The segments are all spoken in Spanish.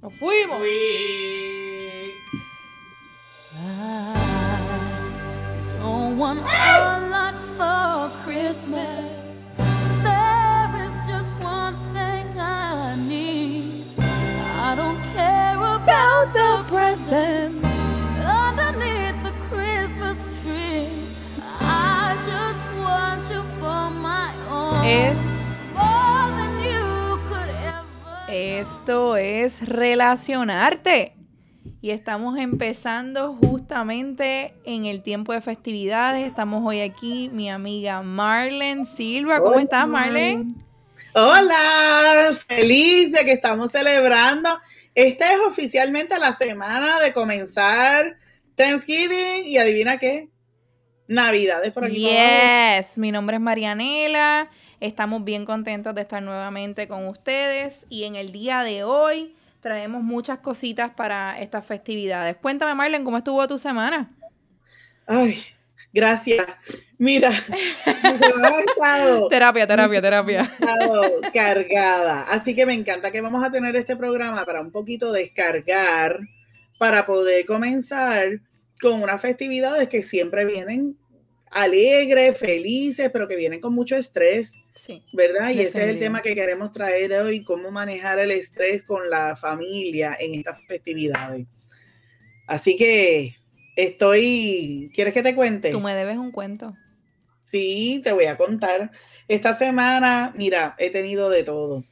Nos fuimos. I don't want a lot for Christmas. There is just one thing I need. I don't care about the presents underneath the Christmas tree. I just want you for my own. Es- Esto es relacionarte. Y estamos empezando justamente en el tiempo de festividades. Estamos hoy aquí, mi amiga Marlen Silva. ¿Cómo estás, Marlen? Hola, feliz de que estamos celebrando. Esta es oficialmente la semana de comenzar Thanksgiving y adivina qué, Navidades por aquí. por. Yes, mi nombre es Marianela. Estamos bien contentos de estar nuevamente con ustedes. Y en el día de hoy traemos muchas cositas para estas festividades. Cuéntame, Marlen, ¿cómo estuvo tu semana? Ay, gracias. Mira, Terapia, terapia, terapia. cargada. Así que me encanta que vamos a tener este programa para un poquito descargar, para poder comenzar con unas festividades que siempre vienen alegres, felices, pero que vienen con mucho estrés. Sí. ¿verdad? Y ese es el tema que queremos traer hoy, cómo manejar el estrés con la familia en estas festividades. Así que estoy, ¿quieres que te cuente? Tú me debes un cuento. Sí, te voy a contar. Esta semana, mira, he tenido de todo.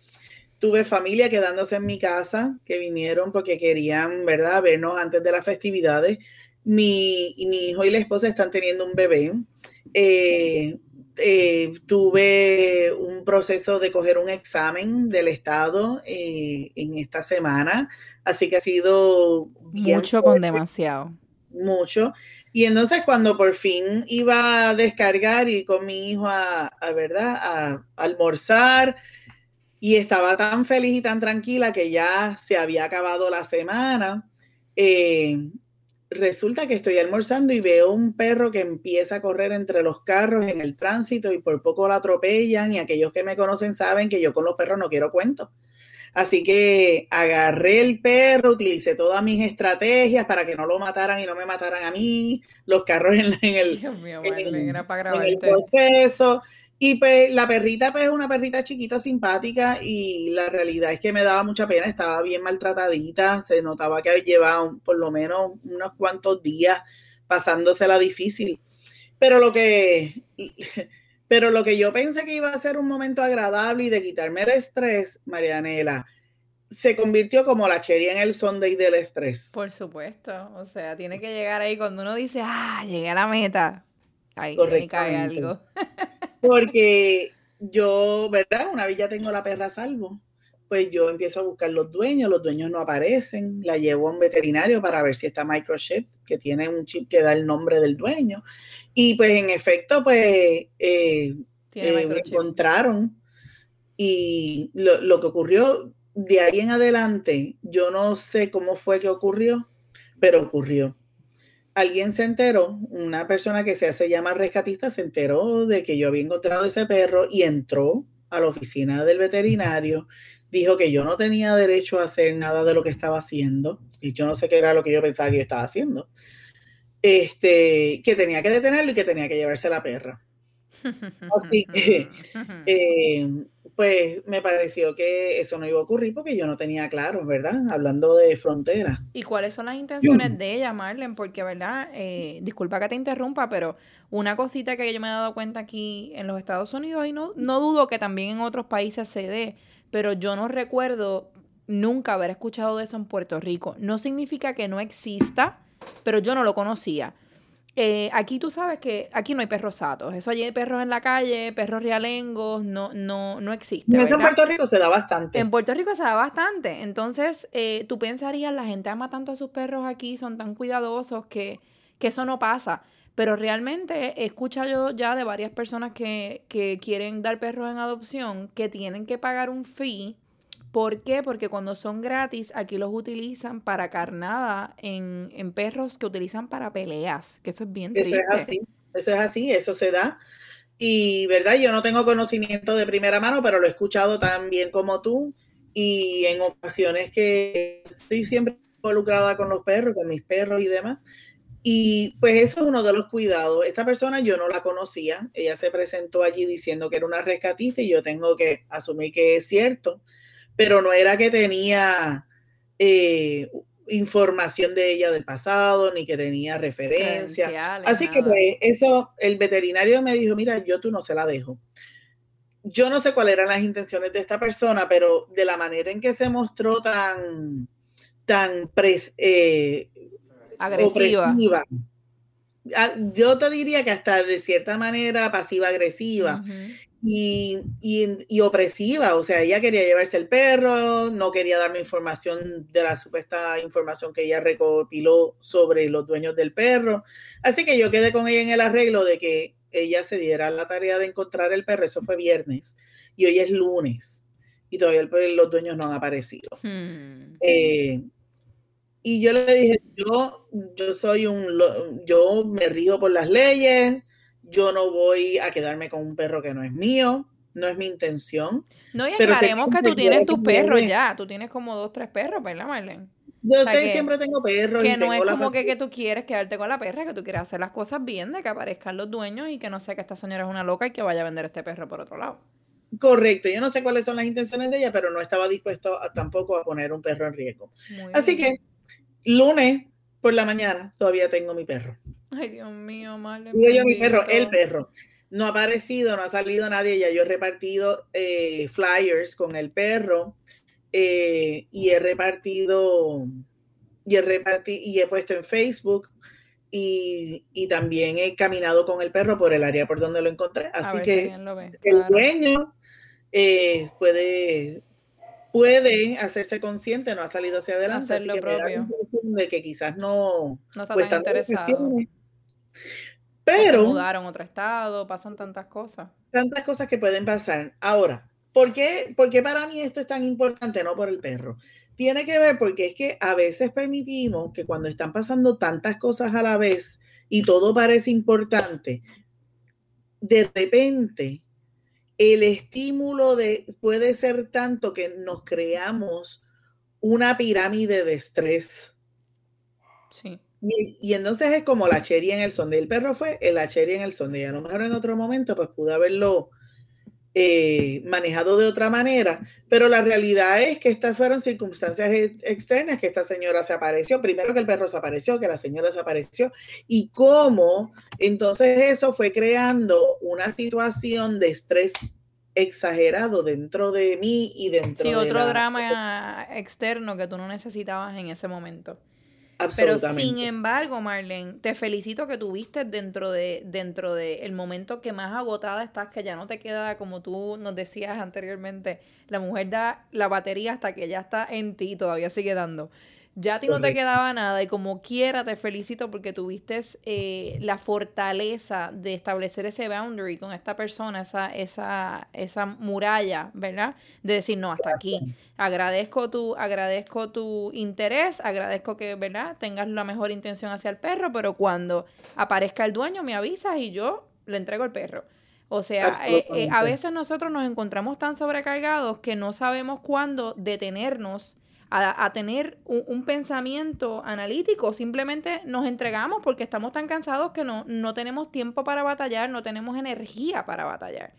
Tuve familia quedándose en mi casa, que vinieron porque querían, ¿verdad?, vernos antes de las festividades. Mi, mi hijo y la esposa están teniendo un bebé. Eh, eh, tuve un proceso de coger un examen del Estado eh, en esta semana, así que ha sido bien Mucho con demasiado. mucho. Y entonces cuando por fin iba a descargar y con mi hijo a, a, ¿verdad? a almorzar y estaba tan feliz y tan tranquila que ya se había acabado la semana, eh, resulta que estoy almorzando y veo un perro que empieza a correr entre los carros en el tránsito y por poco lo atropellan y aquellos que me conocen saben que yo con los perros no quiero cuentos. Así que agarré el perro, utilicé todas mis estrategias para que no lo mataran y no me mataran a mí, los carros en, en el, Dios mío, en para en el proceso. Y pues la perrita pues es una perrita chiquita, simpática y la realidad es que me daba mucha pena, estaba bien maltratadita, se notaba que llevaba un- por lo menos unos cuantos días pasándosela difícil. Pero lo que, pero lo que yo pensé que iba a ser un momento agradable y de quitarme el estrés, Marianela, se convirtió como la cherry en el Sunday del estrés. Por supuesto. O sea, tiene que llegar ahí cuando uno dice, ah, llegué a la meta. Ahí, cae Correctamente. algo. Porque yo, ¿verdad? Una vez ya tengo la perra a salvo, pues yo empiezo a buscar los dueños, los dueños no aparecen, la llevo a un veterinario para ver si está microchip, que tiene un chip que da el nombre del dueño. Y pues en efecto, pues eh, eh, me microchip. encontraron y lo, lo que ocurrió de ahí en adelante, yo no sé cómo fue que ocurrió, pero ocurrió. Alguien se enteró, una persona que se hace llamar rescatista se enteró de que yo había encontrado ese perro y entró a la oficina del veterinario, dijo que yo no tenía derecho a hacer nada de lo que estaba haciendo y yo no sé qué era lo que yo pensaba que yo estaba haciendo. Este, que tenía que detenerlo y que tenía que llevarse la perra. Así que, eh, pues me pareció que eso no iba a ocurrir porque yo no tenía claro, ¿verdad? Hablando de frontera. ¿Y cuáles son las intenciones de ella, Marlen? Porque, ¿verdad? Eh, disculpa que te interrumpa, pero una cosita que yo me he dado cuenta aquí en los Estados Unidos, y no, no dudo que también en otros países se dé, pero yo no recuerdo nunca haber escuchado de eso en Puerto Rico. No significa que no exista, pero yo no lo conocía. Eh, aquí tú sabes que aquí no hay perros satos. Eso allí hay perros en la calle, perros realengos, no, no, no existe. Eso en ¿verdad? Puerto Rico se da bastante. En Puerto Rico se da bastante. Entonces, eh, tú pensarías, la gente ama tanto a sus perros aquí, son tan cuidadosos que, que eso no pasa. Pero realmente he escuchado yo ya de varias personas que, que quieren dar perros en adopción que tienen que pagar un fee. ¿Por qué? Porque cuando son gratis, aquí los utilizan para carnada en, en perros que utilizan para peleas, que eso es bien Eso triste. es así, eso es así, eso se da. Y, ¿verdad? Yo no tengo conocimiento de primera mano, pero lo he escuchado tan bien como tú. y en ocasiones que estoy siempre involucrada con los perros, con mis perros y demás. Y pues eso es uno de los cuidados. Esta persona yo no la conocía. Ella se presentó allí diciendo que era una rescatista y yo tengo que asumir que es cierto, pero no era que tenía eh, información de ella del pasado ni que tenía referencia. Así que pues eso, el veterinario me dijo, mira, yo tú no se la dejo. Yo no sé cuáles eran las intenciones de esta persona, pero de la manera en que se mostró tan, tan pres, eh, agresiva. Ah, yo te diría que hasta de cierta manera pasiva-agresiva. Y, y, opresiva, o sea, ella quería llevarse el perro, no quería darme información de la supuesta información que ella recopiló sobre los dueños del perro. Así que yo quedé con ella en el arreglo de que ella se diera la tarea de encontrar el perro, eso fue viernes, y hoy es lunes, y todavía los dueños no han aparecido. Hmm. Eh, y yo le dije, yo, yo soy un, yo me río por las leyes, yo no voy a quedarme con un perro que no es mío, no es mi intención. No, y aclaremos que tú tienes tus perros ya, tú tienes como dos, tres perros, ¿verdad, Marlene? Yo siempre tengo perros. Que no es como que, que, tú quieres quedarte con la perra, que tú quieres hacer las cosas bien, de que aparezcan los dueños y que no sea que esta señora es una loca y que vaya a vender este perro por otro lado. Correcto, yo no sé cuáles son las intenciones de ella, pero no estaba dispuesto tampoco a poner un perro en riesgo. Así que lunes por la mañana todavía tengo mi perro. Ay, Dios mío, madre. yo mi perro, el perro. No ha aparecido, no ha salido nadie, ya yo he repartido eh, flyers con el perro eh, y he repartido y he repartido y he puesto en Facebook y, también he caminado con el perro por el área por donde lo encontré. Así que el dueño eh, puede puede hacerse consciente, no ha salido hacia adelante, así que propio. de que quizás no, no está pues, tan interesado. Pero mudaron a otro estado, pasan tantas cosas. Tantas cosas que pueden pasar. Ahora, ¿por qué, ¿por qué para mí esto es tan importante? No por el perro. Tiene que ver porque es que a veces permitimos que cuando están pasando tantas cosas a la vez y todo parece importante, de repente el estímulo de, puede ser tanto que nos creamos una pirámide de estrés. Sí. Y, entonces es como la cherry en el sonde. El perro fue la cherry en el sonde. Y a lo mejor en otro momento, pues pude haberlo eh, manejado de otra manera, pero la realidad es que estas fueron circunstancias externas, que esta señora se apareció, primero que el perro se apareció, que la señora se apareció, y cómo entonces eso fue creando una situación de estrés exagerado dentro de mí y dentro sí, de otro drama externo que tú no necesitabas en ese momento. Pero sin embargo, Marlene, te felicito que tuviste dentro de dentro de el momento que más agotada estás, que ya no te queda como tú nos decías anteriormente, la mujer da la batería hasta que ya está en ti, todavía sigue dando ya a ti no te quedaba nada y como quiera te felicito porque tuviste eh, la fortaleza de establecer ese boundary con esta persona, esa, esa, esa muralla, ¿verdad? De decir, no, hasta aquí. Agradezco tu, agradezco tu interés, agradezco que, ¿verdad? Tengas la mejor intención hacia el perro, pero cuando aparezca el dueño me avisas y yo le entrego el perro. O sea, eh, eh, a veces nosotros nos encontramos tan sobrecargados que no sabemos cuándo detenernos a, tener un, pensamiento analítico. Simplemente nos entregamos porque estamos tan cansados que no, no tenemos tiempo para batallar, no tenemos energía para batallar.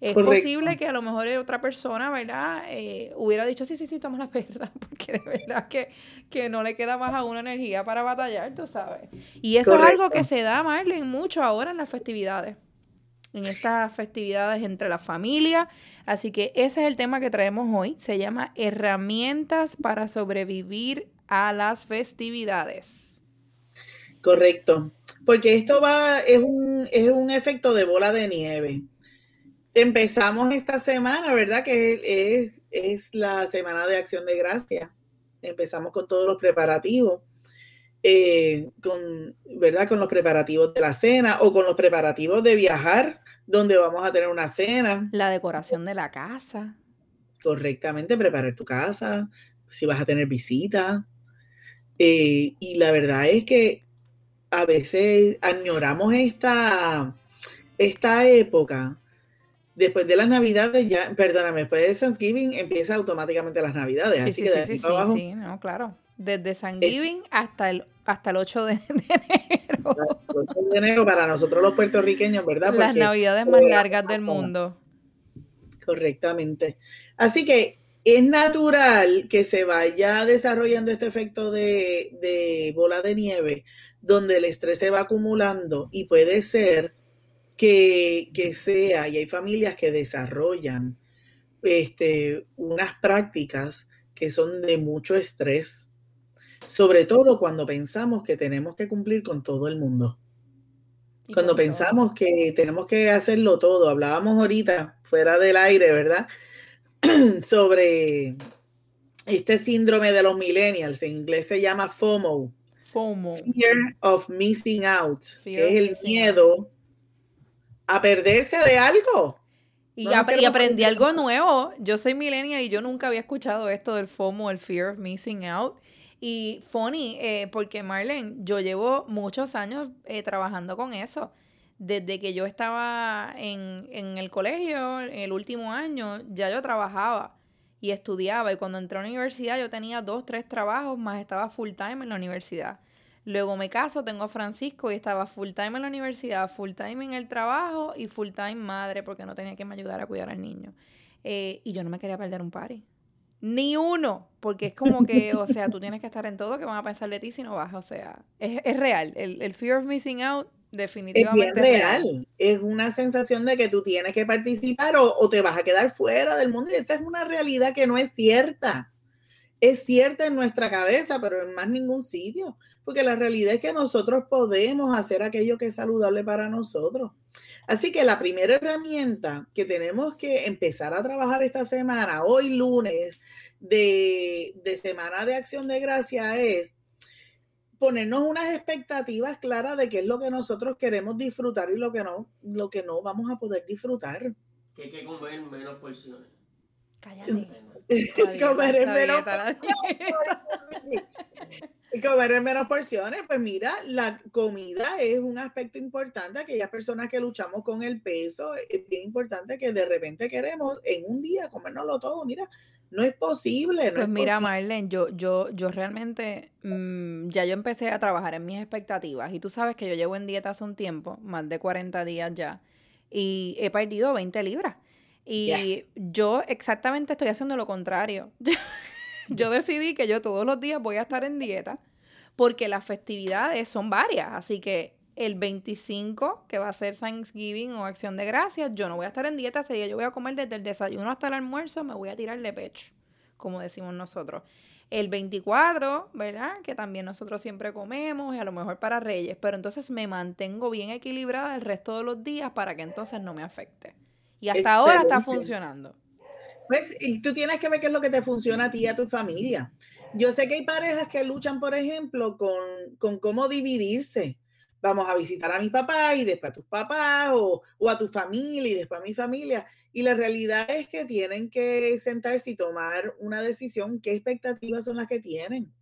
Es posible que a lo mejor otra persona, ¿verdad? Eh, hubiera dicho, sí, sí, sí, toma la perra, porque de verdad que, que no le queda más a una energía para batallar, tú sabes. Y eso es algo que se da, Marlene, mucho ahora en las festividades. En estas festividades entre la familia, Así que ese es el tema que traemos hoy. Se llama Herramientas para sobrevivir a las festividades. Correcto, porque esto va, es un, es un efecto de bola de nieve. Empezamos esta semana, ¿verdad? Que es, es la semana de acción de gracia. Empezamos con todos los preparativos. Eh, con, ¿verdad? Con los preparativos de la cena o con los preparativos de viajar donde vamos a tener una cena. La decoración de la casa. Correctamente, preparar tu casa, si vas a tener visita. Eh, y la verdad es que a veces añoramos esta, esta época después de las navidades ya, perdóname, después de Thanksgiving empieza automáticamente las navidades. Sí, así sí, que de sí, abajo, sí, no, claro. Desde Thanksgiving hasta el, hasta el 8 de, enero. el 8 de enero para nosotros los puertorriqueños, ¿verdad? Las navidades más largas del mundo. Correctamente. Así que es natural que se vaya desarrollando este efecto de, de bola de nieve, donde el estrés se va acumulando y puede ser que, que sea, y hay familias que desarrollan este, unas prácticas que son de mucho estrés, sobre todo cuando pensamos que tenemos que cumplir con todo el mundo. Cuando todo. pensamos que tenemos que hacerlo todo, hablábamos ahorita fuera del aire, ¿verdad? Sobre este síndrome de los millennials, en inglés se llama FOMO, FOMO. Fear of Missing Out, Fear que es el miedo a perderse de algo. Y, No nos ap- y aprendí algo nuevo. Yo soy millennial y yo nunca había escuchado esto del FOMO, el Fear of Missing Out. Y funny, eh, porque Marlene, yo llevo muchos años eh, trabajando con eso. Desde que yo estaba en, en el colegio, en el último año, ya yo trabajaba y estudiaba. Y cuando entré a la universidad, yo tenía dos, tres trabajos, más estaba full time en la universidad. Luego me caso, tengo a Francisco y estaba full time en la universidad, full time en el trabajo y full time madre porque no tenía que me ayudar a cuidar al niño. Eh, y yo no me quería perder un party. Ni uno, porque es como que, o sea, tú tienes que estar en todo que van a pensar de ti si no vas, o sea, es, es real. El, el fear of missing out Es definitivamente bien es real. real. Es una sensación de que tú tienes que participar o, o te vas a quedar fuera del mundo. Y esa es una realidad que no es cierta. Es cierta en nuestra cabeza, pero en más ningún sitio. Porque la realidad es que nosotros podemos hacer aquello que es saludable para nosotros. Así que la primera herramienta que tenemos que empezar a trabajar esta semana, hoy lunes de, de Semana de Acción de Gracia, es ponernos unas expectativas claras de qué es lo que nosotros queremos disfrutar y lo que no, lo que no vamos a poder disfrutar. Que hay que comer menos porciones. Cállate. Comer menos Y comer en menos porciones, pues mira, la comida es un aspecto importante. Aquellas personas que luchamos con el peso, es bien importante que de repente queremos en un día comérnoslo todo. Mira, no es posible. No Pues es mira, posible. Marlene, yo, yo, yo realmente, mm, ya yo empecé a trabajar en mis expectativas y tú sabes que yo llevo en dieta hace un tiempo, más de 40 días ya, y he perdido 20 libras. Y Yes. yo exactamente estoy haciendo lo contrario. Yo decidí que yo todos los días voy a estar en dieta porque las festividades son varias, así que el 25, que va a ser Thanksgiving o Acción de Gracias, yo no voy a estar en dieta ese día, yo voy a comer desde el desayuno hasta el almuerzo, me voy a tirar de pecho, como decimos nosotros. El 24, ¿verdad? Que también nosotros siempre comemos y a lo mejor para Reyes, pero entonces me mantengo bien equilibrada el resto de los días para que entonces no me afecte. Y hasta ahora está funcionando. Pues tú tienes que ver qué es lo que te funciona a ti y a tu familia. Yo sé que hay parejas que luchan, por ejemplo, con, con cómo dividirse. Vamos a visitar a mi papá y después a tus papás o, o a tu familia y después a mi familia. Y la realidad es que tienen que sentarse y tomar una decisión. ¿Qué expectativas son las que tienen?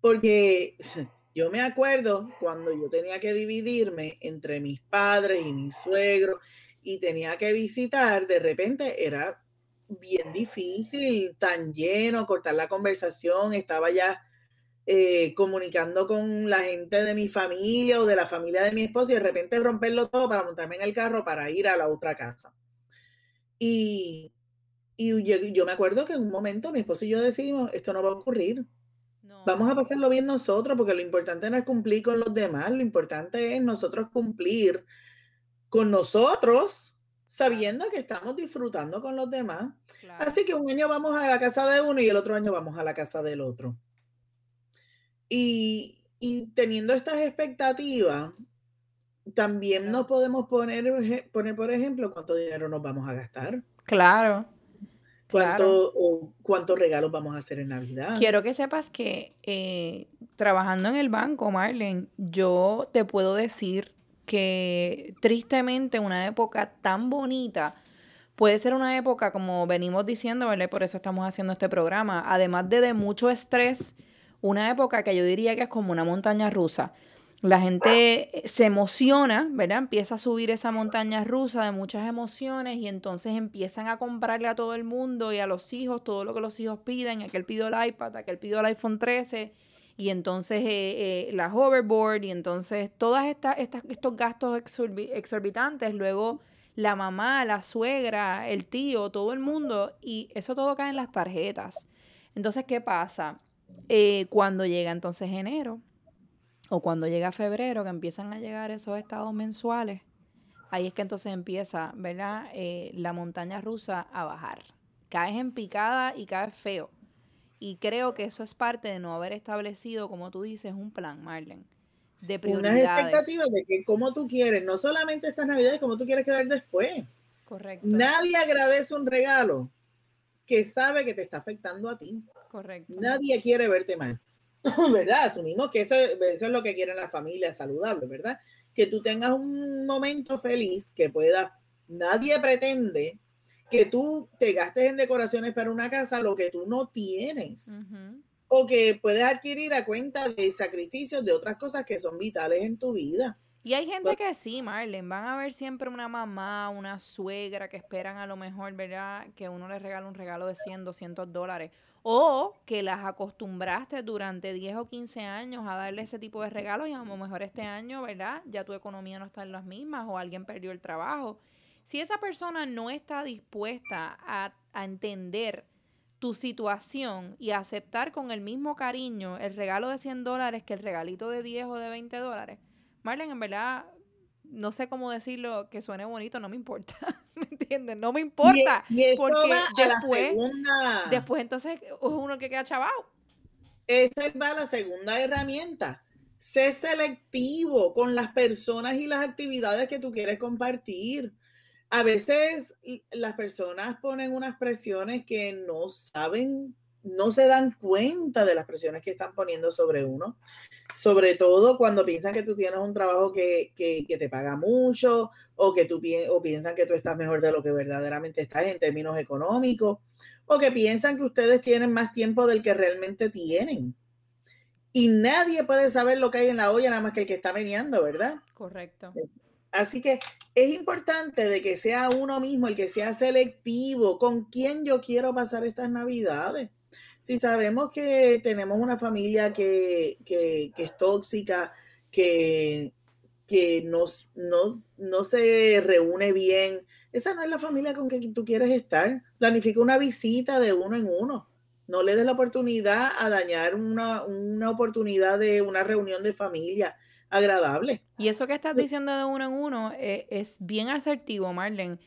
Porque yo me acuerdo cuando yo tenía que dividirme entre mis padres y mis suegros y tenía que visitar, de repente era bien difícil, tan lleno, cortar la conversación, estaba ya eh, comunicando con la gente de mi familia o de la familia de mi esposo y de repente romperlo todo para montarme en el carro para ir a la otra casa. Y, y yo, yo me acuerdo que en un momento mi esposo y yo decidimos, esto no va a ocurrir, No. vamos a pasarlo bien nosotros, porque lo importante no es cumplir con los demás, lo importante es nosotros cumplir con nosotros, sabiendo que estamos disfrutando con los demás. Claro. Así que un año vamos a la casa de uno y el otro año vamos a la casa del otro. Y, y teniendo estas expectativas, también Claro. nos podemos poner, poner, por ejemplo, cuánto dinero nos vamos a gastar, Claro. cuánto, Claro. o cuántos regalos vamos a hacer en Navidad. Quiero que sepas que eh, trabajando en el banco, Marlene, yo te puedo decir que tristemente una época tan bonita puede ser una época, como venimos diciendo, ¿verdad? Por eso estamos haciendo este programa, además de de mucho estrés, una época que yo diría que es como una montaña rusa. la gente se emociona, ¿verdad? Empieza a subir esa montaña rusa de muchas emociones y entonces empiezan a comprarle a todo el mundo y a los hijos todo lo que los hijos piden. Aquel pidió el iPad, aquel pidió el iPhone 13 y entonces eh, eh, la hoverboard y entonces todos estos gastos exorbitantes. Luego la mamá, la suegra, el tío, todo el mundo y eso todo cae en las tarjetas. Entonces, ¿qué pasa? Eh, cuando llega entonces enero o cuando llega febrero, que empiezan a llegar esos estados mensuales, ahí es que entonces empieza, ¿verdad? Eh, la montaña rusa a bajar. Caes en picada y caes feo. Y creo que eso es parte de no haber establecido, como tú dices, un plan, Marlene, de prioridades. Unas expectativas de que cómo tú quieres, no solamente estas navidades, cómo tú quieres quedar después. Correcto. Nadie agradece un regalo que sabe que te está afectando a ti. Correcto. Nadie quiere verte mal. ¿verdad? Asumimos que eso, eso es lo que quieren las familias saludables, ¿verdad? Que tú tengas un momento feliz, que pueda, nadie pretende que tú te gastes en decoraciones para una casa lo que tú no tienes. O que puedes adquirir a cuenta de sacrificios de otras cosas que son vitales en tu vida. Y hay gente que sí, Marlene, van a ver siempre una mamá, una suegra que esperan a lo mejor, ¿verdad? Que uno les regale un regalo de 100, 200 dólares. O que las acostumbraste durante 10 o 15 años a darle ese tipo de regalos y a lo mejor este año, ¿verdad? Ya tu economía no está en las mismas o alguien perdió el trabajo. Si esa persona no está dispuesta a, a entender tu situación y a aceptar con el mismo cariño el regalo de 100 dólares que el regalito de 10 o de 20 dólares, Marlene, en verdad, no sé cómo decirlo, que suene bonito, no me importa. ¿Me entiendes? No me importa. porque después, después entonces es uno que queda chavado. Esa va la segunda herramienta. Sé selectivo con las personas y las actividades que tú quieres compartir. A veces las personas ponen unas presiones que no saben no se dan cuenta de las presiones que están poniendo sobre uno, sobre todo cuando piensan que tú tienes un trabajo que, te paga mucho o que tú o piensan que tú estás mejor de lo que verdaderamente estás en términos económicos o que piensan que ustedes tienen más tiempo del que realmente tienen. Y nadie puede saber lo que hay en la olla nada más que el que está meneando, ¿verdad? Correcto. Así que es importante de que sea uno mismo el que sea selectivo con quién yo quiero pasar estas navidades si sabemos que tenemos una familia que, es tóxica, que, que no, no, se reúne bien, esa no es la familia con que tú quieres estar. Planifica una visita de uno en uno. No le des la oportunidad a dañar una, oportunidad de una reunión de familia agradable. Y eso que estás diciendo de uno en uno eh, es bien asertivo, Marlene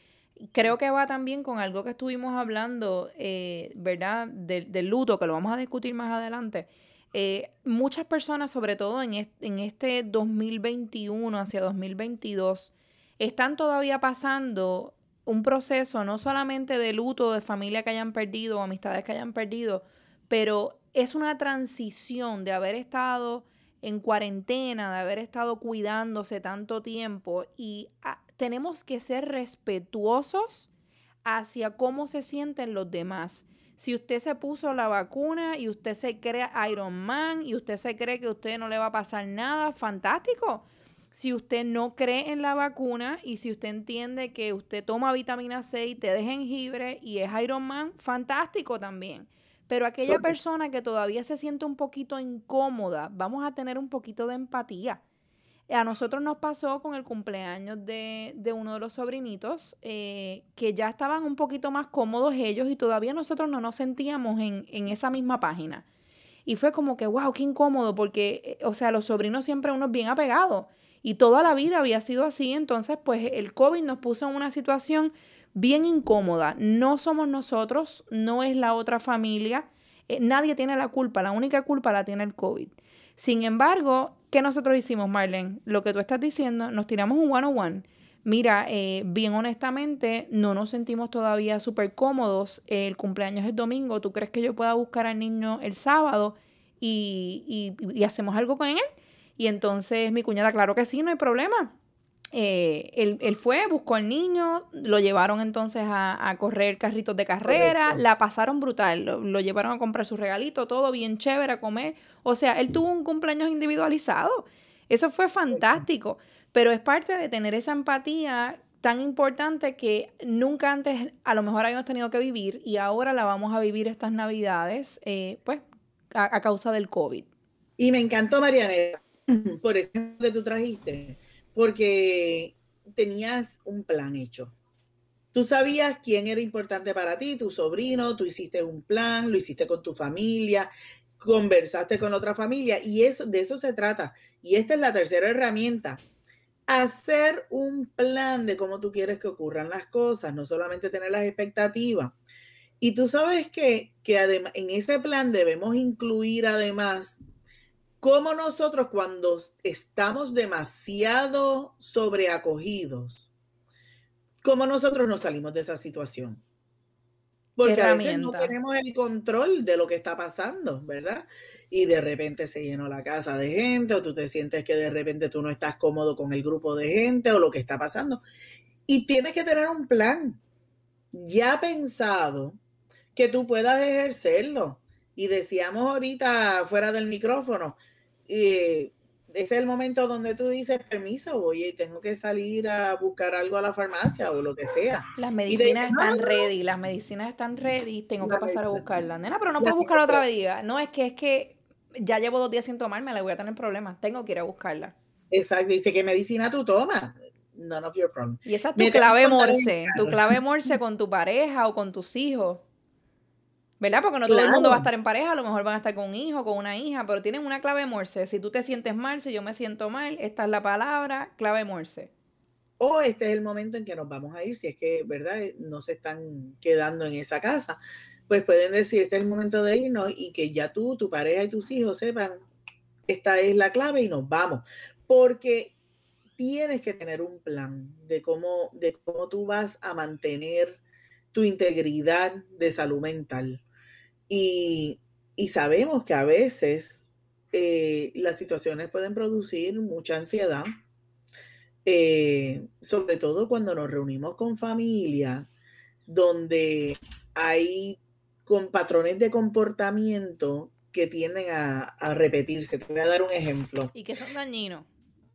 creo que va también con algo que estuvimos hablando, eh, ¿verdad? Del, luto, que lo vamos a discutir más adelante. Eh, muchas personas, sobre todo en, en este 2021 hacia 2022, están todavía pasando un proceso no solamente de luto de familia que hayan perdido o amistades que hayan perdido, pero es una transición de haber estado en cuarentena, de haber estado cuidándose tanto tiempo y tenemos que ser respetuosos hacia cómo se sienten los demás. Si usted se puso la vacuna y usted se cree Iron Man y usted se cree que a usted no le va a pasar nada, fantástico. Si usted no cree en la vacuna y si usted entiende que usted toma vitamina C y te de jengibre y es Iron Man, fantástico también. Pero aquella persona que todavía se siente un poquito incómoda, vamos a tener un poquito de empatía. A nosotros nos pasó con el cumpleaños de, uno de los sobrinitos, eh, que ya estaban un poquito más cómodos ellos y todavía nosotros no nos sentíamos en, en, esa misma página. Y fue como que, wow, qué incómodo, porque, eh, o sea, los sobrinos siempre unos bien apegados. Y toda la vida había sido así, entonces pues el COVID nos puso en una situación bien incómoda. No somos nosotros, no es la otra familia, eh, nadie tiene la culpa, la única culpa la tiene el COVID. Sin embargo, ¿qué nosotros hicimos, Marlene? Lo que tú estás diciendo, nos tiramos un one-on-one. Mira, eh, bien honestamente, no nos sentimos todavía súper cómodos. El cumpleaños es domingo. ¿Tú crees que yo pueda buscar al niño el sábado y, y hacemos algo con él? Y entonces mi cuñada, claro que sí, no hay problema. Eh, él, fue, buscó al niño, lo llevaron entonces a, correr carritos de carrera, la pasaron brutal, lo, llevaron a comprar su regalito, todo bien chévere, a comer. O sea, él tuvo un cumpleaños individualizado. Eso fue fantástico, pero es parte de tener esa empatía tan importante que nunca antes a lo mejor habíamos tenido que vivir y ahora la vamos a vivir estas navidades, eh, pues a, a causa del COVID. Y me encantó, Marianela, por eso que tú trajiste, porque tenías un plan hecho. Tú sabías quién era importante para ti, tu sobrino, tú hiciste un plan, lo hiciste con tu familia, conversaste con otra familia y eso de eso se trata. Y esta es la tercera herramienta. Hacer un plan de cómo tú quieres que ocurran las cosas, no solamente tener las expectativas. Y tú sabes que, que en ese plan debemos incluir además cómo nosotros cuando estamos demasiado sobreacogidos, cómo nosotros nos salimos de esa situación. Porque a veces no tenemos el control de lo que está pasando, ¿verdad? Y de repente se llenó la casa de gente, o tú te sientes que de repente tú no estás cómodo con el grupo de gente o lo que está pasando. Y tienes que tener un plan ya pensado que tú puedas ejercerlo. Y decíamos ahorita fuera del micrófono, eh, ese es el momento donde tú dices, permiso, oye, tengo que salir a buscar algo a la farmacia o lo que sea. Las medicinas están ready, las medicinas están ready, tengo que pasar a buscarla. Nena, pero no puedo buscar otra vez. No, es que es que ya llevo dos días sin tomarme, le voy a tener problemas, tengo que ir a buscarla. Exacto, dice, ¿qué medicina tú tomas? None of your problems. Y esa es tu clave morse, tu clave morse con tu pareja o con tus hijos. ¿Verdad? Porque no todo el mundo va a estar en pareja, a lo mejor van a estar con un hijo, con una hija, pero tienen una clave morse. Si tú te sientes mal, si yo me siento mal, esta es la palabra, clave morse. O este es el momento en que nos vamos a ir, si es que, ¿verdad? No se están quedando en esa casa. Pues pueden decir, este es el momento de irnos y que ya tú, tu pareja y tus hijos sepan, esta es la clave y nos vamos. Porque tienes que tener un plan de cómo, de cómo tú vas a mantener tu integridad de salud mental y, sabemos que a veces eh, las situaciones pueden producir mucha ansiedad, eh, sobre todo cuando nos reunimos con familia, donde hay con patrones de comportamiento que tienden a, a, repetirse. Te voy a dar un ejemplo. Y que son dañinos.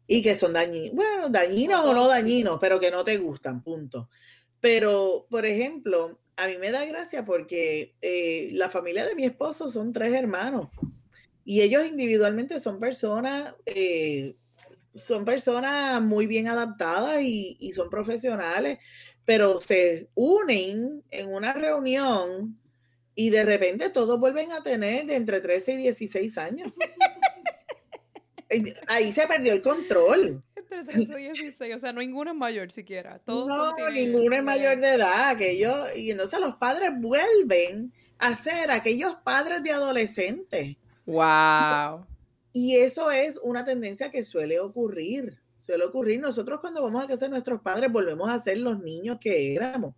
Y que son dañinos. Bueno, dañinos o no dañinos, pero que no te gustan, punto. Pero, por ejemplo, a mí me da gracia porque eh, la familia de mi esposo son tres hermanos y ellos individualmente son personas, eh, son personas muy bien adaptadas y, son profesionales, pero se unen en una reunión y de repente todos vuelven a tener entre 13 y 16 años. Ahí se perdió el control. Entre 13 y 16, o sea, ninguno es mayor siquiera. Todos no, ninguno es mayor de edad. Aquellos, y entonces los padres vuelven a ser aquellos padres de adolescentes. ¡Wow! Y eso es una tendencia que suele ocurrir. Suele ocurrir. Nosotros cuando vamos a ser nuestros padres volvemos a ser los niños que éramos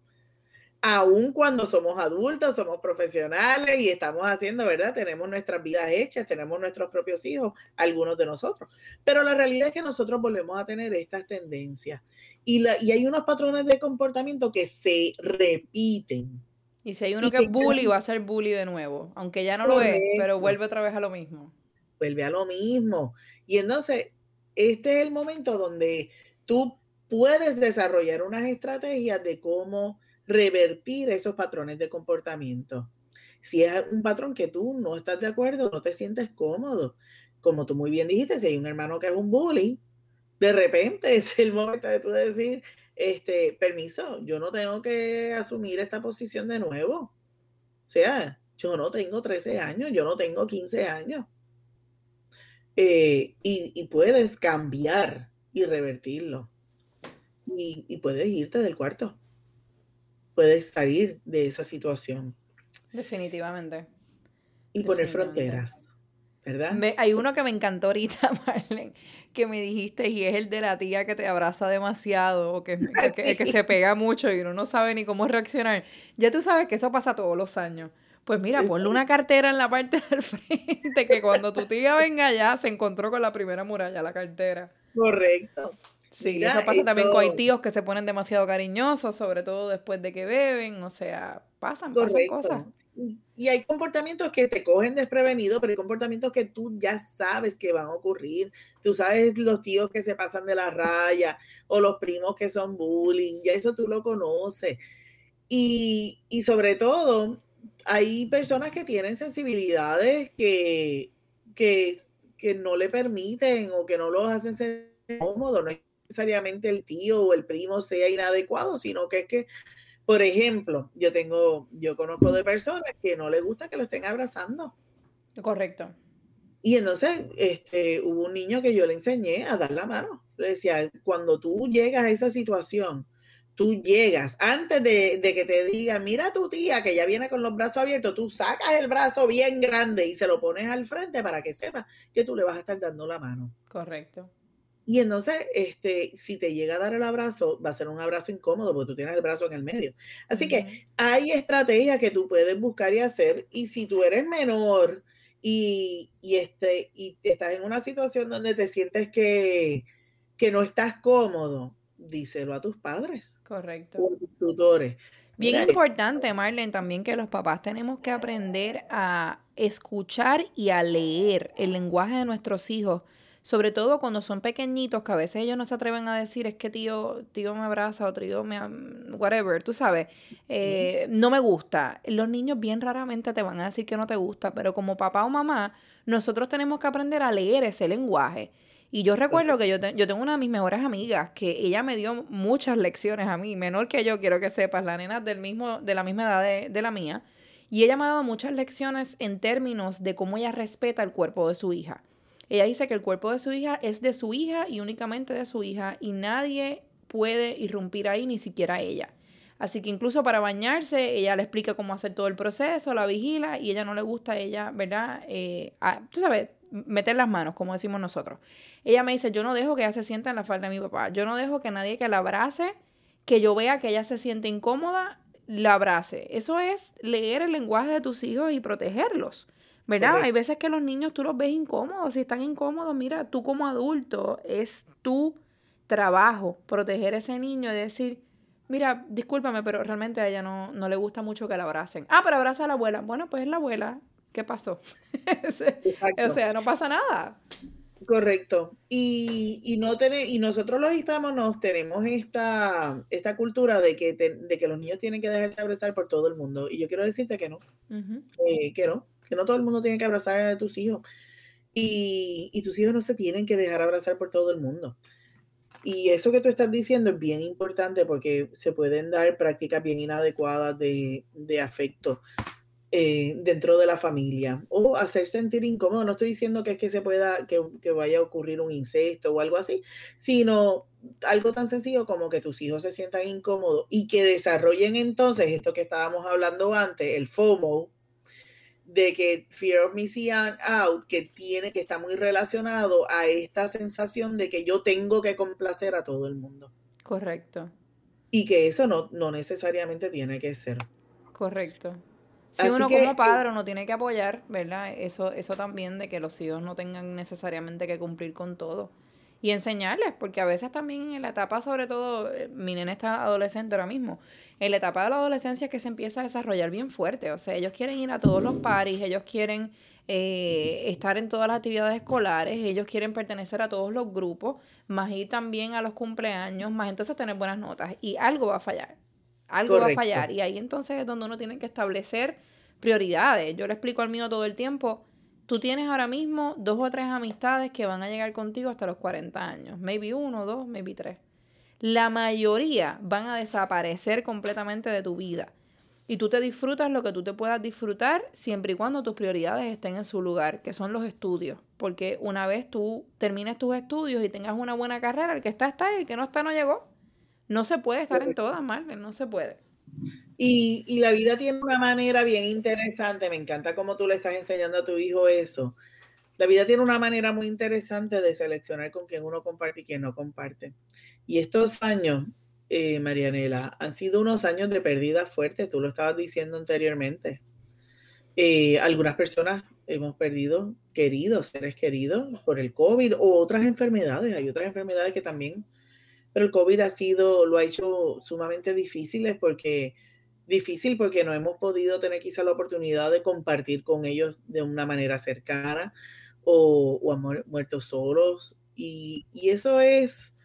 aun cuando somos adultos, somos profesionales y estamos haciendo, ¿verdad? Tenemos nuestras vidas hechas, tenemos nuestros propios hijos, algunos de nosotros. Pero la realidad es que nosotros volvemos a tener estas tendencias y, la, y hay unos patrones de comportamiento que se repiten. Y si hay uno que, es bully, va a ser bully de nuevo, aunque ya no lo es, pero vuelve otra vez a lo mismo. Vuelve a lo mismo. Y entonces, este es el momento donde tú puedes desarrollar unas estrategias de cómo revertir esos patrones de comportamiento. Si es un patrón que tú no estás de acuerdo, no te sientes cómodo, como tú muy bien dijiste, si hay un hermano que es un bully, de repente es el momento de tú decir, este, permiso, yo no tengo que asumir esta posición de nuevo. O sea, yo no tengo 13 años, yo no tengo 15 años. Eh, y, puedes cambiar y revertirlo. y puedes irte del cuarto puedes salir de esa situación. Definitivamente. Y poner fronteras, ¿verdad? hay uno que me encantó ahorita, Marlene, que me dijiste, y es el de la tía que te abraza demasiado, o que, que, que, se pega mucho y uno no sabe ni cómo reaccionar. Ya tú sabes que eso pasa todos los años. Pues mira, ponle una cartera en la parte del frente, que cuando tu tía venga ya se encontró con la primera muralla, la cartera. Correcto. Sí, Mira, eso pasa también con hay tíos que se ponen demasiado cariñosos, sobre todo después de que beben, o sea, pasan, pasan cosas. Correcto. Y hay comportamientos que te cogen desprevenido, pero hay comportamientos que tú ya sabes que van a ocurrir. Tú sabes los tíos que se pasan de la raya o los primos que son bullying, ya eso tú lo conoces. Y, y sobre todo, hay personas que tienen sensibilidades que, que, que no le permiten o que no los hacen sentir cómodos. No es necesariamente el tío o el primo sea inadecuado, sino que es que por ejemplo, yo tengo, yo conozco de personas que no les gusta que lo estén abrazando. Correcto. Y entonces, este, hubo un niño que yo le enseñé a dar la mano. Le decía, cuando tú llegas a esa situación, tú llegas, antes de, de que te digan, mira a tu tía que ya viene con los brazos abiertos, tú sacas el brazo bien grande y se lo pones al frente para que sepa que tú le vas a estar dando la mano. Correcto. Y entonces, este, si te llega a dar el abrazo, va a ser un abrazo incómodo porque tú tienes el brazo en el medio. Así que hay estrategias que tú puedes buscar y hacer. Y si tú eres menor y, y, este, y estás en una situación donde te sientes que, que no estás cómodo, díselo a tus padres Correcto. o a tus tutores. Bien Mira, importante, Marlene, también que los papás tenemos que aprender a escuchar y a leer el lenguaje de nuestros hijos, sobre todo cuando son pequeñitos, que a veces ellos no se atreven a decir, es que tío, tío me abraza o tío me, whatever, tú sabes, eh, no me gusta. Los niños bien raramente te van a decir que no te gusta, pero como papá o mamá, nosotros tenemos que aprender a leer ese lenguaje. Y yo recuerdo que yo, te- yo tengo una de mis mejores amigas que ella me dio muchas lecciones a mí, menor que yo, quiero que sepas, la nena del mismo, de la misma edad de, de la mía. Y ella me ha dado muchas lecciones en términos de cómo ella respeta el cuerpo de su hija. Ella dice que el cuerpo de su hija es de su hija y únicamente de su hija y nadie puede irrumpir ahí, ni siquiera ella. Así que incluso para bañarse, ella le explica cómo hacer todo el proceso, la vigila y ella no le gusta a ella, ¿verdad? Eh, a- tú sabes, meter las manos, como decimos nosotros. Ella me dice, yo no dejo que ella se sienta en la falda de mi papá. Yo no dejo que nadie que la abrace, que yo vea que ella se siente incómoda, la abrace. Eso es leer el lenguaje de tus hijos y protegerlos. ¿Verdad? Correcto. Hay veces que los niños tú los ves incómodos. Si están incómodos, mira, tú como adulto es tu trabajo proteger a ese niño y decir, mira, discúlpame, pero realmente a ella no, no le gusta mucho que la abracen. Ah, pero abraza a la abuela. Bueno, pues es la abuela. ¿Qué pasó? O sea, no pasa nada. Correcto. Y, y no tener, y nosotros los hispanos tenemos esta, esta cultura de que, te- de que los niños tienen que dejarse abrazar por todo el mundo. Y yo quiero decirte que no, eh, que no, que no todo el mundo tiene que abrazar a tus hijos. Y, tus hijos no se tienen que dejar abrazar por todo el mundo. Y eso que tú estás diciendo es bien importante porque se pueden dar prácticas bien inadecuadas de, de afecto eh, dentro de la familia o hacer sentir incómodo. No estoy diciendo que es que se pueda, que, que vaya a ocurrir un incesto o algo así, sino algo tan sencillo como que tus hijos se sientan incómodos y que desarrollen entonces esto que estábamos hablando antes, el FOMO, de que fear of missing out, que tiene, que está muy relacionado a esta sensación de que yo tengo que complacer a todo el mundo. Correcto, Y que eso no, no necesariamente tiene que ser. correcto. Si Así uno que, como padre uno tiene que apoyar, ¿verdad? Eso, eso también de que los hijos no tengan necesariamente que cumplir con todo. Y enseñarles, porque a veces también en la etapa, sobre todo, eh, mi nena está adolescente ahora mismo, en la etapa de la adolescencia es que se empieza a desarrollar bien fuerte. O sea, ellos quieren ir a todos los paris, ellos quieren eh, estar en todas las actividades escolares, ellos quieren pertenecer a todos los grupos, más ir también a los cumpleaños, más entonces tener buenas notas. Y algo va a fallar. Algo va a fallar. Y ahí entonces es donde uno tiene que establecer prioridades. Yo le explico al mío todo el tiempo. Tú tienes ahora mismo dos o tres amistades que van a llegar contigo hasta los 40 años. Maybe uno, dos, maybe tres. La mayoría van a desaparecer completamente de tu vida. Y tú te disfrutas lo que tú te puedas disfrutar siempre y cuando tus prioridades estén en su lugar, que son los estudios. Porque una vez tú termines tus estudios y tengas una buena carrera, el que está está y el que no está no llegó. No se puede estar en todas, Marlene, no se puede. Y, la vida tiene una manera bien interesante, me encanta cómo tú le estás enseñando a tu hijo eso. La vida tiene una manera muy interesante de seleccionar con quién uno comparte y quién no comparte. Y estos años, eh, Marianela, han sido unos años de pérdida fuerte, tú lo estabas diciendo anteriormente. Eh, algunas personas hemos perdido queridos, seres queridos por el COVID o otras enfermedades. Hay otras enfermedades que también pero el COVID ha sido, lo ha hecho sumamente difíciles porque difícil porque no hemos podido tener quizá la oportunidad de compartir con ellos de una manera cercana o, o han muerto solos y, y, eso es,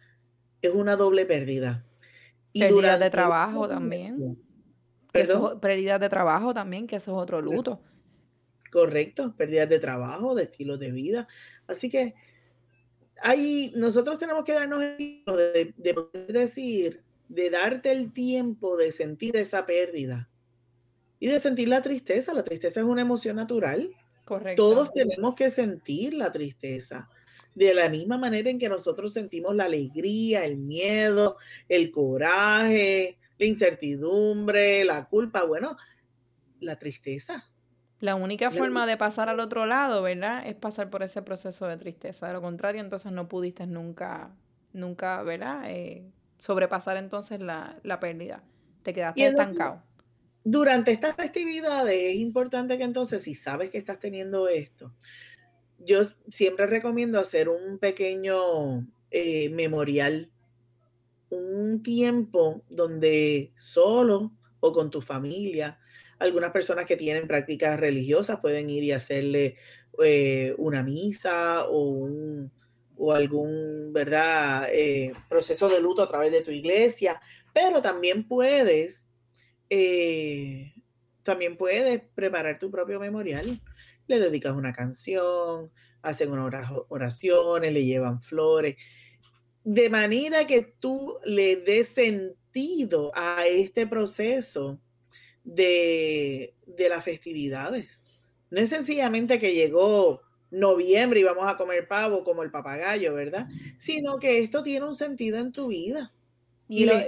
es una doble pérdida. Y pérdida de trabajo también. pérdida de trabajo también, que eso es otro luto. Correcto, pérdidas de trabajo, de estilo de vida. Así que ahí nosotros tenemos que darnos el tiempo de, de poder decir, de darte el tiempo de sentir esa pérdida y de sentir la tristeza. La tristeza es una emoción natural. Correcto. Todos tenemos que sentir la tristeza. De la misma manera en que nosotros sentimos la alegría, el miedo, el coraje, la incertidumbre, la culpa, bueno, la tristeza. La única forma de pasar al otro lado, ¿verdad? Es pasar por ese proceso de tristeza. De lo contrario, entonces no pudiste nunca, nunca, ¿verdad? Eh, sobrepasar entonces la, la pérdida. Te quedaste estancado. Durante estas festividades es importante que entonces, si sabes que estás teniendo esto, yo siempre recomiendo hacer un pequeño eh, memorial, un tiempo donde solo o con tu familia algunas personas que tienen prácticas religiosas pueden ir y hacerle eh, una misa o, o algún ¿verdad? Eh, proceso de luto a través de tu iglesia, pero también puedes, eh, también puedes preparar tu propio memorial. Le dedicas una canción, hacen unas oraciones, le llevan flores, de manera que tú le des sentido a este proceso de, las festividades. No es sencillamente que llegó noviembre y vamos a comer pavo como el papagayo, ¿verdad? Sino que esto tiene un sentido en tu vida. Y, los,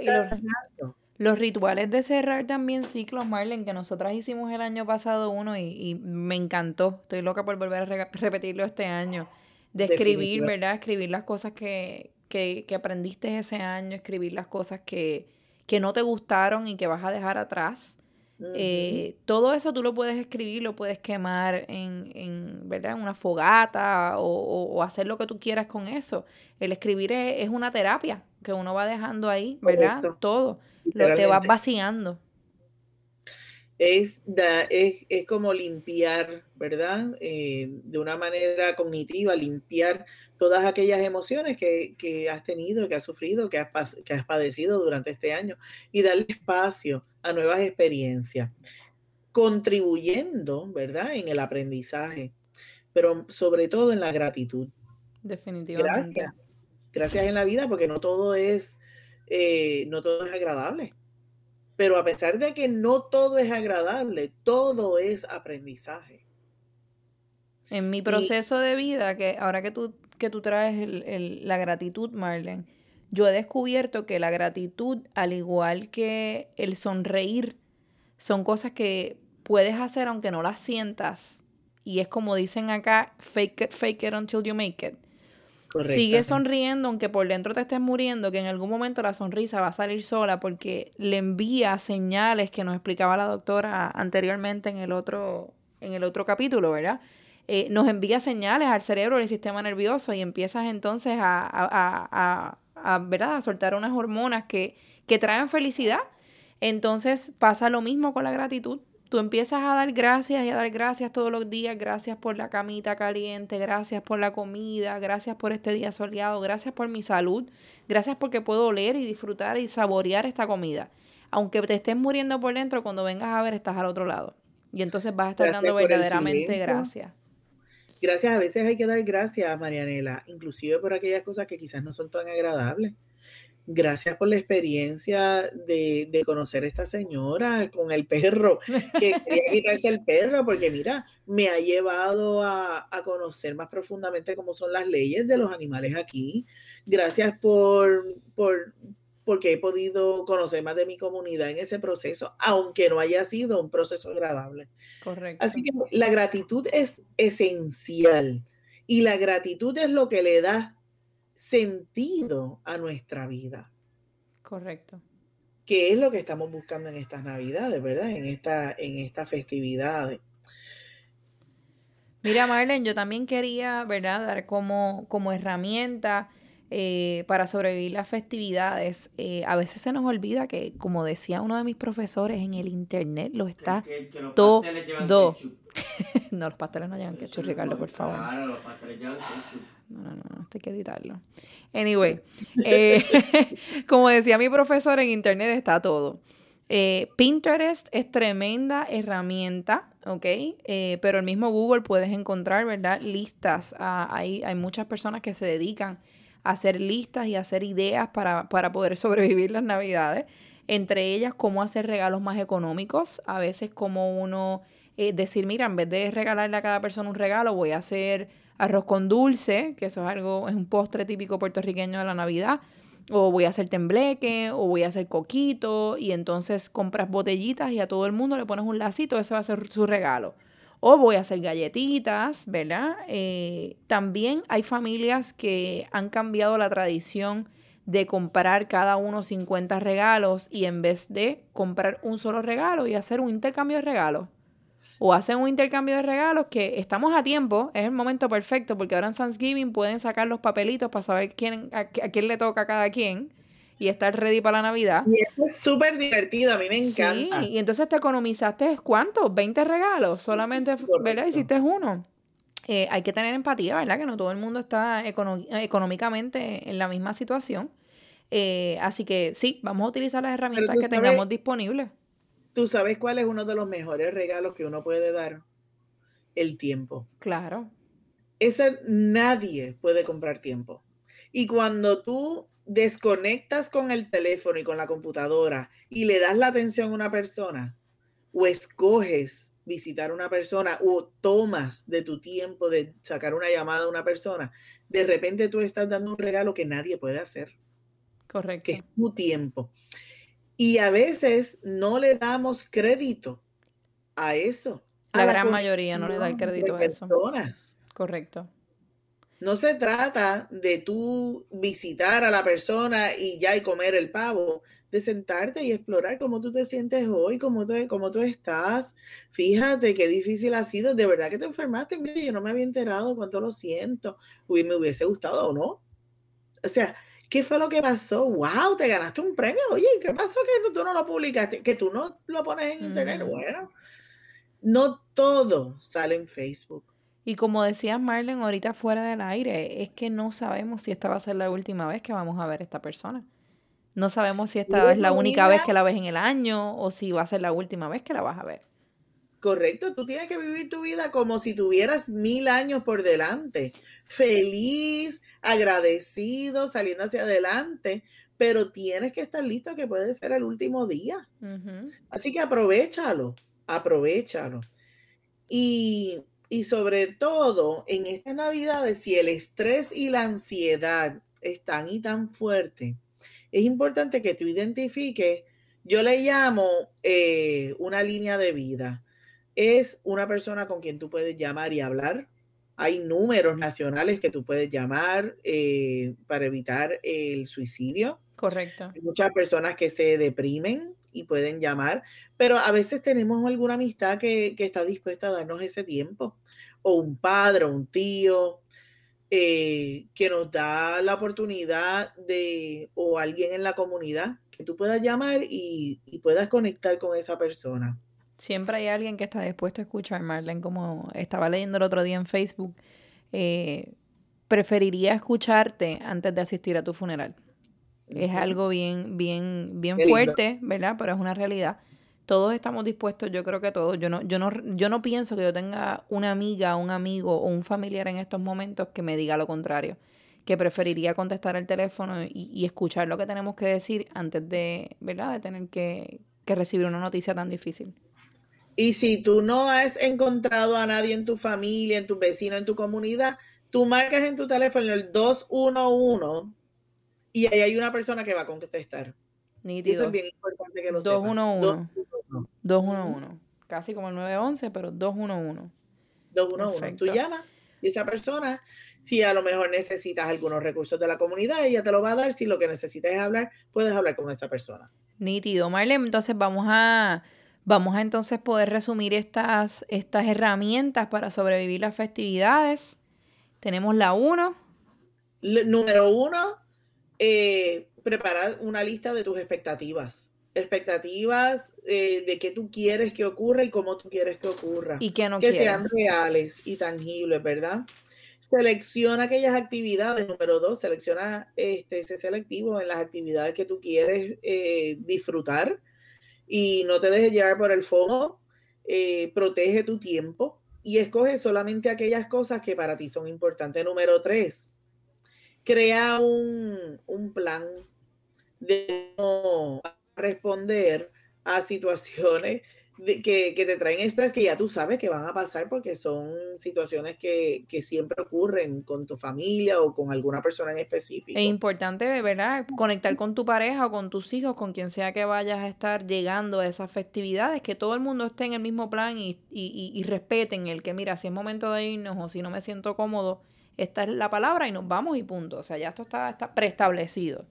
los, rituales de cerrar también ciclos, Marlene, que nosotras hicimos el año pasado uno y, me encantó. Estoy loca por volver a repetirlo este año. De escribir, ¿verdad? Escribir las cosas que, que, que, aprendiste ese año, escribir las cosas que, que no te gustaron y que vas a dejar atrás. Eh, todo eso tú lo puedes escribir, lo puedes quemar en, en ¿verdad? en una fogata o, hacer lo que tú quieras con eso. El escribir es, una terapia que uno va dejando ahí, ¿verdad? Todo. Lo, te vas vaciando. Es, es, es, como limpiar, ¿verdad? Eh, de una manera cognitiva, limpiar todas aquellas emociones que, que has tenido, que has sufrido, que has, que has padecido durante este año y darle espacio a nuevas experiencias, contribuyendo, ¿verdad? En el aprendizaje, pero sobre todo en la gratitud. Definitivamente. Gracias. Gracias en la vida porque no todo es, eh, no todo es agradable. Pero a pesar de que no todo es agradable, todo es aprendizaje. En mi proceso de vida, que ahora que tú, que tú traes la gratitud, Marlene, yo he descubierto que la gratitud, al igual que el sonreír, son cosas que puedes hacer aunque no las sientas. Y es como dicen acá, fake it, fake it until you make it. Sigue sonriendo aunque por dentro te estés muriendo, que en algún momento la sonrisa va a salir sola porque le envía señales que nos explicaba la doctora anteriormente en el otro, en el otro capítulo, ¿verdad? Eh, nos envía señales al cerebro al sistema nervioso y empiezas entonces a, a, ¿verdad? a soltar unas hormonas que, que traen felicidad. Entonces pasa lo mismo con la gratitud. Tú empiezas a dar gracias y a dar gracias todos los días. Gracias por la camita caliente, gracias por la comida, gracias por este día soleado, gracias por mi salud, gracias porque puedo oler y disfrutar y saborear esta comida. Aunque te estés muriendo por dentro, cuando vengas a ver, estás al otro lado. Y entonces vas a estar dando verdaderamente gracias. Gracias, a veces hay que dar gracias, Marianela, inclusive por aquellas cosas que quizás no son tan agradables. Gracias por la experiencia de, conocer a esta señora con el perro, que quería quitarse el perro, porque mira, me ha llevado a, a, conocer más profundamente cómo son las leyes de los animales aquí. Gracias por, por, porque he podido conocer más de mi comunidad en ese proceso, aunque no haya sido un proceso agradable. Correcto. Así que la gratitud es esencial y la gratitud es lo que le da sentido a nuestra vida. Correcto. Que es lo que estamos buscando en estas Navidades, ¿verdad? En esta, en estas festividades. Mira, Marlene, yo también quería, ¿verdad? Dar como, como herramienta eh, para sobrevivir las festividades, eh, a veces se nos olvida que, como decía uno de mis profesores en el internet, lo está Que- que los todo. pasteles llevan do. ketchup. no, los pasteles no llevan ketchup, Ricardo, por favor. Claro, los pasteles llevan ketchup. No, no, no, esto hay que editarlo. Anyway, eh, como decía mi profesor, en internet está todo. Eh, Pinterest es tremenda herramienta, ¿ok? Eh, pero el mismo Google puedes encontrar, ¿verdad? Listas. Ah, hay, hay muchas personas que se dedican a hacer listas y a hacer ideas para, para poder sobrevivir las navidades. Entre ellas, cómo hacer regalos más económicos. A veces, como uno eh, decir, mira, en vez de regalarle a cada persona un regalo, voy a hacer arroz con dulce, que eso es algo, es un postre típico puertorriqueño de la Navidad, o voy a hacer tembleque, o voy a hacer coquito, y entonces compras botellitas y a todo el mundo le pones un lacito, ese va a ser su regalo. O voy a hacer galletitas, ¿verdad? Eh, también hay familias que han cambiado la tradición de comprar cada uno 50 regalos y en vez de comprar un solo regalo y hacer un intercambio de regalos o hacen un intercambio de regalos que estamos a tiempo, es el momento perfecto, porque ahora en Thanksgiving pueden sacar los papelitos para saber quién, a, qui- a quién le toca a cada quien y estar ready para la Navidad. Y eso es súper divertido, a mí me encanta. Sí, y entonces te economizaste, ¿cuánto? 20 regalos, solamente, ¿verdad? Hiciste uno. Eh, hay que tener empatía, ¿verdad? Que no todo el mundo está económicamente en la misma situación. Eh, así que sí, vamos a utilizar las herramientas que sabes- tengamos disponibles. ¿Tú sabes cuál es uno de los mejores regalos que uno puede dar? El tiempo. Claro. Ese nadie puede comprar tiempo. Y cuando tú desconectas con el teléfono y con la computadora y le das la atención a una persona o escoges visitar a una persona o tomas de tu tiempo de sacar una llamada a una persona, de repente tú estás dando un regalo que nadie puede hacer, Correcto. que es tu tiempo. Y a veces no le damos crédito a eso. a La gran mayoría no le da el crédito a eso. personas. Correcto. No se trata de tú visitar a la persona y ya y comer el pavo, de sentarte y explorar cómo tú te sientes hoy, cómo tú, cómo tú estás. Fíjate qué difícil ha sido. De verdad que te enfermaste. Mira, yo no me había enterado cuánto lo siento. Uy, me hubiese gustado o no. O sea, ¿qué fue lo que pasó? ¡Wow! Te ganaste un premio. Oye, ¿qué pasó que tú no lo publicaste? Que tú no lo pones en internet. Ujú. Bueno, no todo sale en Facebook. Y como decías Marlene ahorita fuera del aire, es que no sabemos si esta va a ser la última vez que vamos a ver a esta persona. No sabemos si esta es la única vez que la ves en el año o si va a ser la última vez que la vas a ver. Correcto, tú tienes que vivir tu vida como si tuvieras mil años por delante, feliz, agradecido, saliendo hacia adelante, pero tienes que estar listo que puede ser el último día. Así que aprovechalo, aprovechalo. Y, y sobre todo en estas navidades, si el estrés y la ansiedad están y tan fuerte, es importante que tú identifiques, yo le llamo eh, una línea de vida. Es una persona con quien tú puedes llamar y hablar. Hay números nacionales que tú puedes llamar eh, para evitar el suicidio. Correcto. Hay muchas personas que se deprimen y pueden llamar, pero a veces tenemos alguna amistad que, que está dispuesta a darnos ese tiempo, o un padre, o un tío, eh, que nos da la oportunidad de, o alguien en la comunidad, que tú puedas llamar y, y puedas conectar con esa persona. Siempre hay alguien que está dispuesto a escuchar, Marlene, como estaba leyendo el otro día en Facebook. eh, preferiría escucharte antes de asistir a tu funeral. Es algo bien, bien, bien fuerte, ¿verdad? Pero es una realidad. Todos estamos dispuestos, yo creo que todos. Yo no, yo no, yo no pienso que yo tenga una amiga, un amigo o un familiar en estos momentos que me diga lo contrario. Que preferiría contestar el teléfono y, y escuchar lo que tenemos que decir antes de, ¿verdad? De tener que, que recibir una noticia tan difícil. Y si tú no has encontrado a nadie en tu familia, en tu vecino, en tu comunidad, tú marcas en tu teléfono el 211 y ahí hay una persona que va a contestar. Y eso Nítido. es bien importante que lo 211. sepas. 211. 211. Casi como el 911, pero 211. 211. Tú llamas y esa persona, si a lo mejor necesitas algunos recursos de la comunidad, ella te lo va a dar. Si lo que necesitas es hablar, puedes hablar con esa persona. Nítido, Marlene. Entonces vamos a, vamos a entonces poder resumir estas, estas herramientas para sobrevivir las festividades. Tenemos la 1, L- número uno, eh, prepara una lista de tus expectativas. Expectativas eh, de qué tú quieres que ocurra y cómo tú quieres que ocurra. Y que no que sean reales y tangibles, ¿verdad? Selecciona aquellas actividades. Número dos, selecciona, este, sé selectivo en las actividades que tú quieres eh, disfrutar y no te dejes llevar por el FOMO. eh, protege tu tiempo y escoge solamente aquellas cosas que para ti son importantes. Número tres, crea un, un plan de cómo responder a situaciones que, que te traen estrés que ya tú sabes que van a pasar porque son situaciones que, que siempre ocurren con tu familia o con alguna persona en específico. Es importante, ¿verdad? Conectar con tu pareja o con tus hijos, con quien sea que vayas a estar llegando a esas festividades, que todo el mundo esté en el mismo plan y, y, y- y respeten el que, mira, si es momento de irnos o si no me siento cómodo, esta es la palabra y nos vamos y punto. O sea, ya esto está, está preestablecido.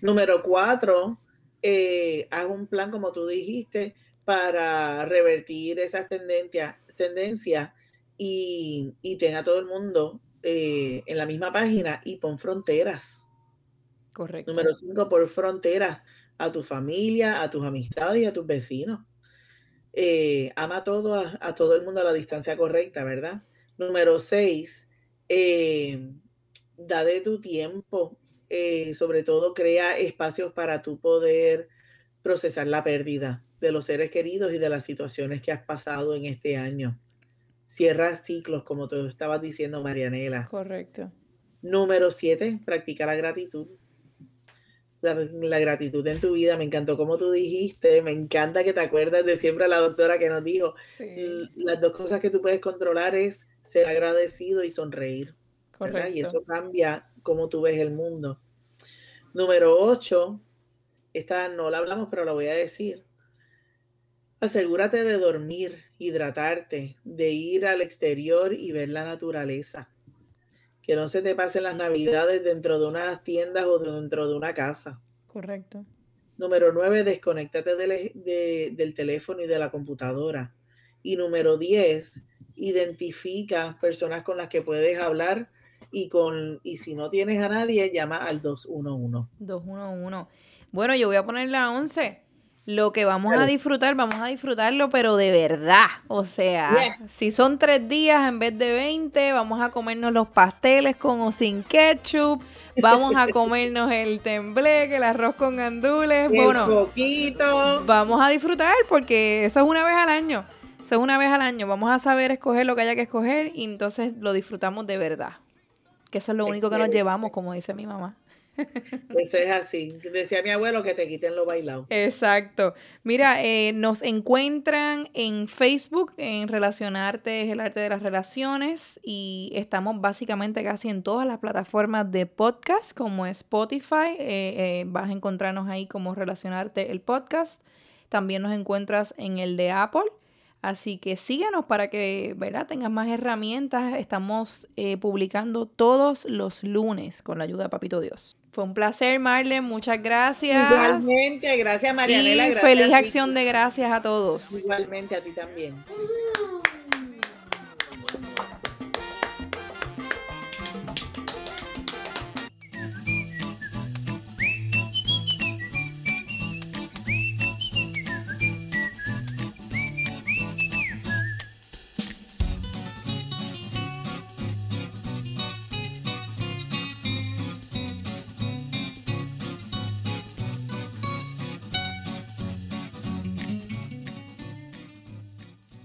Número cuatro, eh, haz un plan, como tú dijiste, para revertir esas tendencias, tendencias y, y ten a todo el mundo eh, en la misma página y pon fronteras. Correcto. Número cinco, por fronteras a tu familia, a tus amistades y a tus vecinos. Eh, ama a todo, a, a todo el mundo a la distancia correcta, ¿verdad? Número seis, eh, da de tu tiempo, eh, sobre todo crea espacios para tu poder procesar la pérdida de los seres queridos y de las situaciones que has pasado en este año. Cierra ciclos, como tú estabas diciendo, Marianela. Correcto. Número siete, practica la gratitud. La, la gratitud en tu vida, me encantó como tú dijiste, me encanta que te acuerdas de siempre la doctora que nos dijo, las dos cosas que tú puedes controlar es ser agradecido y sonreír, ¿verdad? Y Correcto. eso cambia cómo tú ves el mundo. Número ocho, esta no la hablamos, pero la voy a decir. Asegúrate de dormir, hidratarte, de ir al exterior y ver la naturaleza. Que no se te pasen las navidades dentro de unas tiendas o dentro de una casa. Correcto. Número nueve, desconéctate del, de- del teléfono y de la computadora. Y número diez, identifica personas con las que puedes hablar y, con, y si no tienes a nadie, llama al 211. 211. Bueno, yo voy a poner la 11. Lo que vamos a disfrutar, vamos a disfrutarlo, pero de verdad. O sea, si son tres días en vez de 20, vamos a comernos los pasteles con o sin ketchup, vamos a comernos el tembleque, el arroz con gandules. Bueno, poquito. vamos a disfrutar porque eso es una vez al año. Eso es una vez al año. Vamos a saber escoger lo que haya que escoger y entonces lo disfrutamos de verdad. Que eso es lo único que nos llevamos, como dice mi mamá. Eso es así. Decía mi abuelo que te quiten lo bailado. Exacto. Mira, eh, nos encuentran en Facebook en Relacionarte es el arte de las relaciones y estamos básicamente casi en todas las plataformas de podcast como Spotify. eh, eh, vas a encontrarnos ahí como Relacionarte el podcast. También nos encuentras en el de Apple. Así que síganos para que ¿verdad? tengas más herramientas. Estamos publicando todos los lunes con la ayuda de Papito Dios. Fue un placer, Marlene. Muchas gracias. Igualmente, gracias Marianela. Y gracias feliz acción de gracias a todos. Igualmente a ti también.